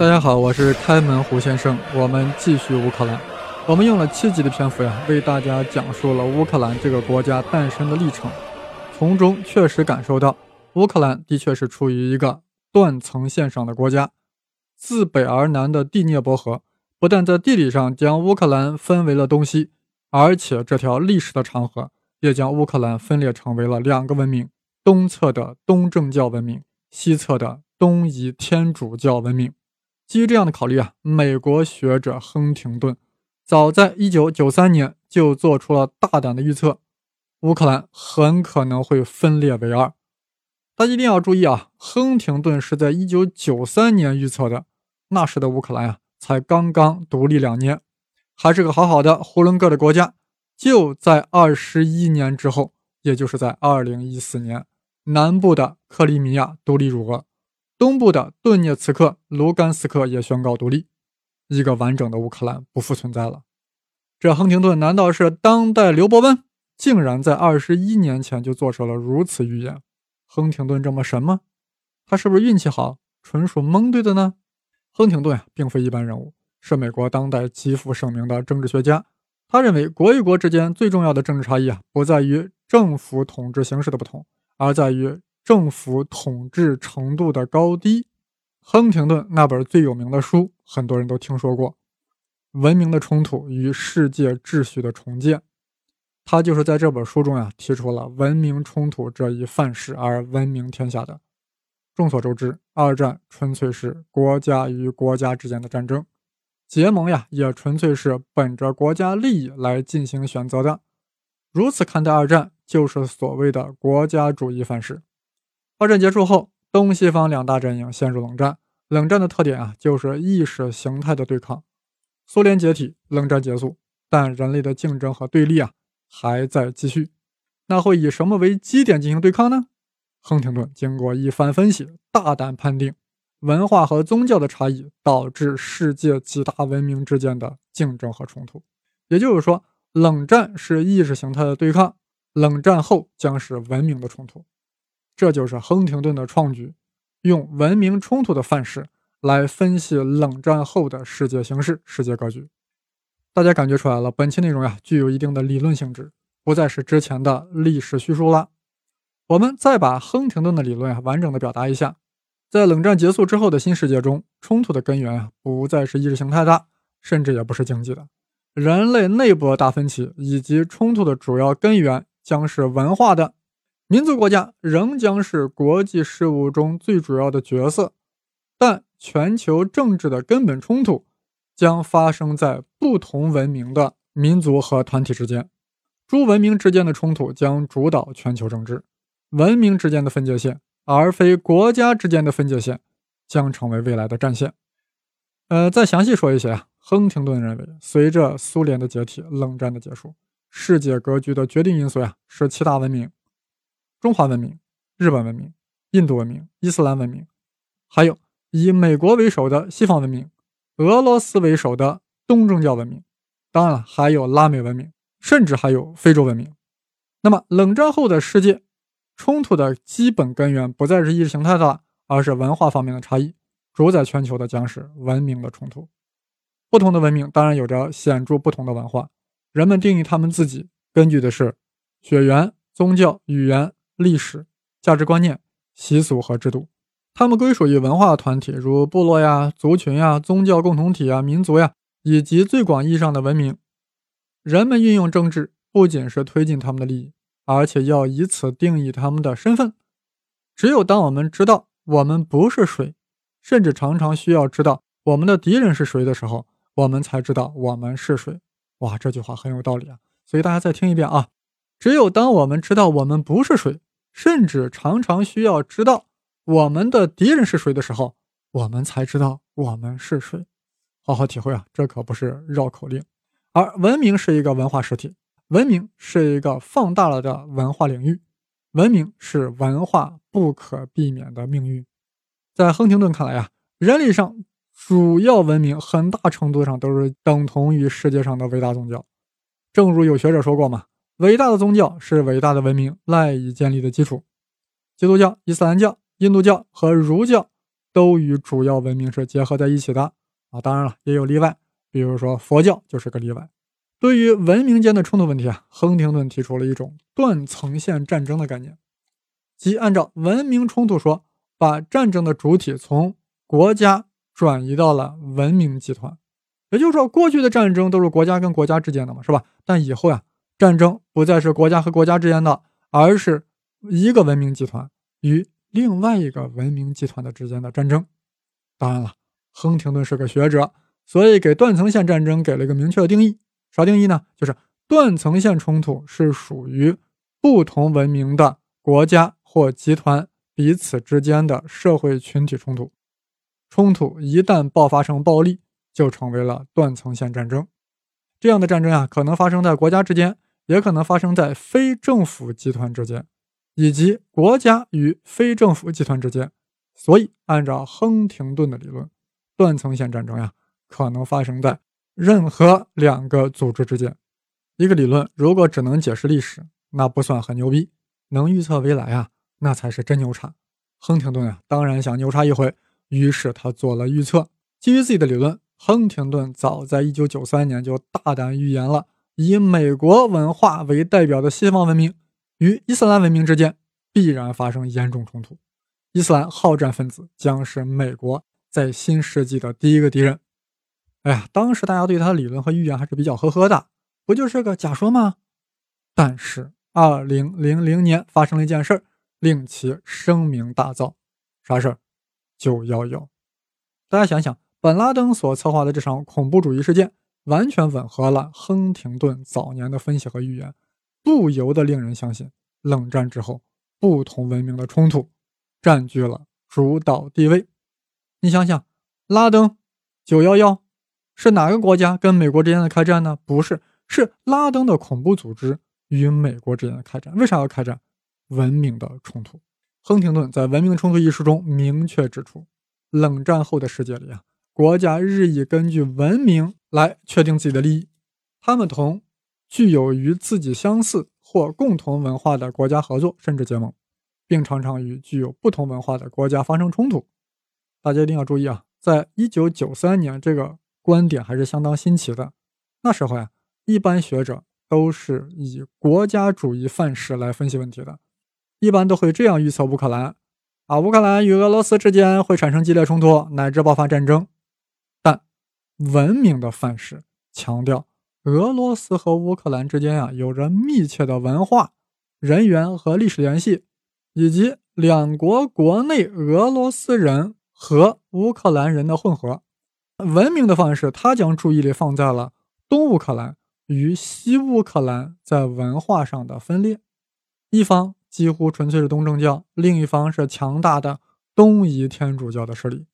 大家好，我是开门胡先生。我们继续乌克兰。我们用了七集的篇幅呀，为大家讲述了乌克兰这个国家诞生的历程。从中确实感受到，乌克兰的确是处于一个断层线上的国家。自北而南的第聂伯河，不但在地理上将乌克兰分为了东西，而且这条历史的长河也将乌克兰分裂成为了两个文明：东侧的东正教文明，西侧的东仪天主教文明。基于这样的考虑啊，美国学者亨廷顿早在1993年就做出了大胆的预测：乌克兰很可能会分裂为二。大家一定要注意啊，亨廷顿是在1993年预测的，那时的乌克兰啊才刚刚独立两年，还是个好好的囫囵个的国家。就在21年之后，也就是在2014年，南部的克里米亚独立入俄。东部的顿涅茨克、卢甘斯克也宣告独立，一个完整的乌克兰不复存在了。这亨廷顿难道是当代刘伯温？竟然在二十一年前就做出了如此预言？亨廷顿这么神吗？他是不是运气好，纯属蒙对的呢？亨廷顿啊，并非一般人物，是美国当代极负盛名的政治学家。他认为，国与国之间最重要的政治差异啊，不在于政府统治形式的不同，而在于。政府统治程度的高低，亨廷顿那本最有名的书，很多人都听说过，《文明的冲突与世界秩序的重建》。他就是在这本书中呀，提出了文明冲突这一范式而闻名天下的。众所周知，二战纯粹是国家与国家之间的战争，结盟呀，也纯粹是本着国家利益来进行选择的。如此看待二战，就是所谓的国家主义范式。二战结束后，东西方两大阵营陷入冷战。冷战的特点啊，就是意识形态的对抗。苏联解体，冷战结束，但人类的竞争和对立啊还在继续。那会以什么为基点进行对抗呢？亨廷顿经过一番分析，大胆判定，文化和宗教的差异导致世界几大文明之间的竞争和冲突。也就是说，冷战是意识形态的对抗，冷战后将是文明的冲突。这就是亨廷顿的创举，用文明冲突的范式来分析冷战后的世界形势、世界格局。大家感觉出来了，本期内容呀具有一定的理论性质，不再是之前的历史叙述了。我们再把亨廷顿的理论啊完整的表达一下。在冷战结束之后的新世界中，冲突的根源啊不再是意识形态的，甚至也不是经济的，人类内部的大分歧以及冲突的主要根源将是文化的。民族国家仍将是国际事务中最主要的角色，但全球政治的根本冲突将发生在不同文明的民族和团体之间。诸文明之间的冲突将主导全球政治，文明之间的分界线，而非国家之间的分界线，将成为未来的战线。呃，再详细说一些啊，亨廷顿认为，随着苏联的解体、冷战的结束，世界格局的决定因素呀是七大文明。中华文明、日本文明、印度文明、伊斯兰文明，还有以美国为首的西方文明、俄罗斯为首的东正教文明，当然了，还有拉美文明，甚至还有非洲文明。那么，冷战后的世界冲突的基本根源不再是意识形态的，而是文化方面的差异。主宰全球的将是文明的冲突。不同的文明当然有着显著不同的文化，人们定义他们自己根据的是血缘、宗教、语言。历史、价值观念、习俗和制度，他们归属于文化团体，如部落呀、族群呀、宗教共同体呀、民族呀，以及最广义上的文明。人们运用政治，不仅是推进他们的利益，而且要以此定义他们的身份。只有当我们知道我们不是谁，甚至常常需要知道我们的敌人是谁的时候，我们才知道我们是谁。哇，这句话很有道理啊！所以大家再听一遍啊。只有当我们知道我们不是谁。甚至常常需要知道我们的敌人是谁的时候，我们才知道我们是谁。好好体会啊，这可不是绕口令。而文明是一个文化实体，文明是一个放大了的文化领域，文明是文化不可避免的命运。在亨廷顿看来啊，人类上主要文明很大程度上都是等同于世界上的伟大宗教。正如有学者说过嘛。伟大的宗教是伟大的文明赖以建立的基础。基督教、伊斯兰教、印度教和儒教都与主要文明是结合在一起的啊。当然了，也有例外，比如说佛教就是个例外。对于文明间的冲突问题啊，亨廷顿提出了一种断层线战争的概念，即按照文明冲突说，把战争的主体从国家转移到了文明集团。也就是说，过去的战争都是国家跟国家之间的嘛，是吧？但以后呀，战争不再是国家和国家之间的，而是一个文明集团与另外一个文明集团的之间的战争。当然了，亨廷顿是个学者，所以给断层线战争给了一个明确的定义。啥定义呢？就是断层线冲突是属于不同文明的国家或集团彼此之间的社会群体冲突。冲突一旦爆发成暴力，就成为了断层线战争。这样的战争啊，可能发生在国家之间，也可能发生在非政府集团之间，以及国家与非政府集团之间。所以，按照亨廷顿的理论，断层线战争呀，可能发生在。任何两个组织之间，一个理论如果只能解释历史，那不算很牛逼；能预测未来啊，那才是真牛叉。亨廷顿啊，当然想牛叉一回，于是他做了预测。基于自己的理论，亨廷顿早在1993年就大胆预言了，以美国文化为代表的西方文明与伊斯兰文明之间必然发生严重冲突，伊斯兰好战分子将是美国在新世纪的第一个敌人。哎呀，当时大家对他的理论和预言还是比较呵呵的，不就是个假说吗？但是，二零零零年发生了一件事儿，令其声名大噪。啥事儿？九幺幺。大家想想，本拉登所策划的这场恐怖主义事件，完全吻合了亨廷顿早年的分析和预言，不由得令人相信，冷战之后，不同文明的冲突占据了主导地位。你想想，拉登，九幺幺。是哪个国家跟美国之间的开战呢？不是，是拉登的恐怖组织与美国之间的开战。为啥要开战？文明的冲突。亨廷顿在《文明冲突》一书中明确指出，冷战后的世界里啊，国家日益根据文明来确定自己的利益，他们同具有与自己相似或共同文化的国家合作，甚至结盟，并常常与具有不同文化的国家发生冲突。大家一定要注意啊，在一九九三年这个。观点还是相当新奇的。那时候呀，一般学者都是以国家主义范式来分析问题的，一般都会这样预测乌克兰：啊，乌克兰与俄罗斯之间会产生激烈冲突，乃至爆发战争。文明的范式强调，俄罗斯和乌克兰之间啊有着密切的文化、人员和历史联系，以及两国国内俄罗斯人和乌克兰人的混合。文明的方式，他将注意力放在了东乌克兰与西乌克兰在文化上的分裂。一方几乎纯粹是东正教，另一方是强大的东夷天主教的势力。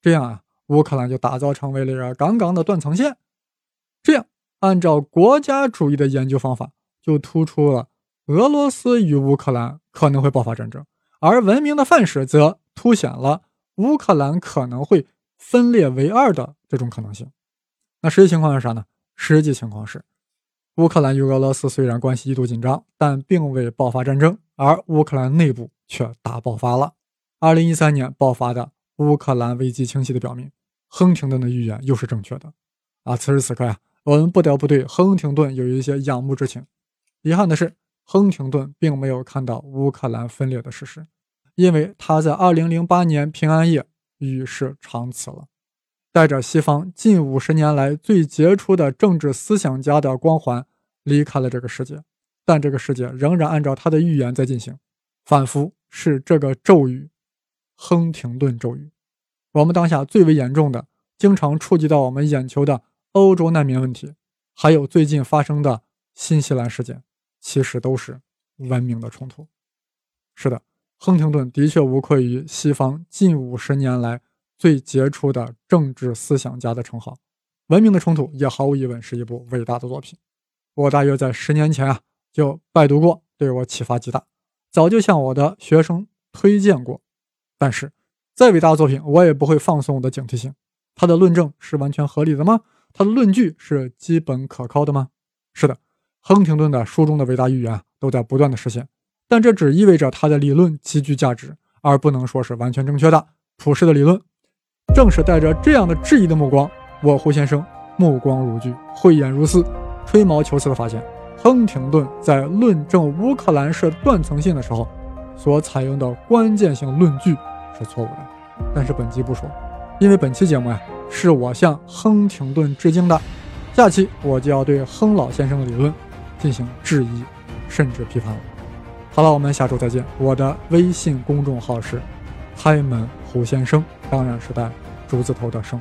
这样啊，乌克兰就打造成为了一个杠杠的断层线。这样，按照国家主义的研究方法，就突出了俄罗斯与乌克兰可能会爆发战争，而文明的范式则凸显了乌克兰可能会。分裂为二的这种可能性，那实际情况是啥呢？实际情况是，乌克兰与俄罗斯虽然关系一度紧张，但并未爆发战争，而乌克兰内部却大爆发了。二零一三年爆发的乌克兰危机，清晰的表明，亨廷顿的预言又是正确的。啊，此时此刻呀，我们不得不对亨廷顿有一些仰慕之情。遗憾的是，亨廷顿并没有看到乌克兰分裂的事实，因为他在二零零八年平安夜。与世长辞了，带着西方近五十年来最杰出的政治思想家的光环离开了这个世界。但这个世界仍然按照他的预言在进行，仿佛是这个咒语——亨廷顿咒语。我们当下最为严重的、经常触及到我们眼球的欧洲难民问题，还有最近发生的新西兰事件，其实都是文明的冲突。是的。亨廷顿的确无愧于西方近五十年来最杰出的政治思想家的称号，《文明的冲突》也毫无疑问是一部伟大的作品。我大约在十年前啊就拜读过，对我启发极大，早就向我的学生推荐过。但是，再伟大的作品，我也不会放松我的警惕性。他的论证是完全合理的吗？他的论据是基本可靠的吗？是的，亨廷顿的书中的伟大预言都在不断的实现。但这只意味着他的理论极具价值，而不能说是完全正确的。普世的理论。正是带着这样的质疑的目光，我胡先生目光如炬，慧眼如丝，吹毛求疵地发现，亨廷顿在论证乌克兰是断层性的时候，所采用的关键性论据是错误的。但是本集不说，因为本期节目呀，是我向亨廷顿致敬的。下期我就要对亨老先生的理论进行质疑，甚至批判了。好了，我们下周再见。我的微信公众号是“开门胡先生”，当然是带竹字头的“生”。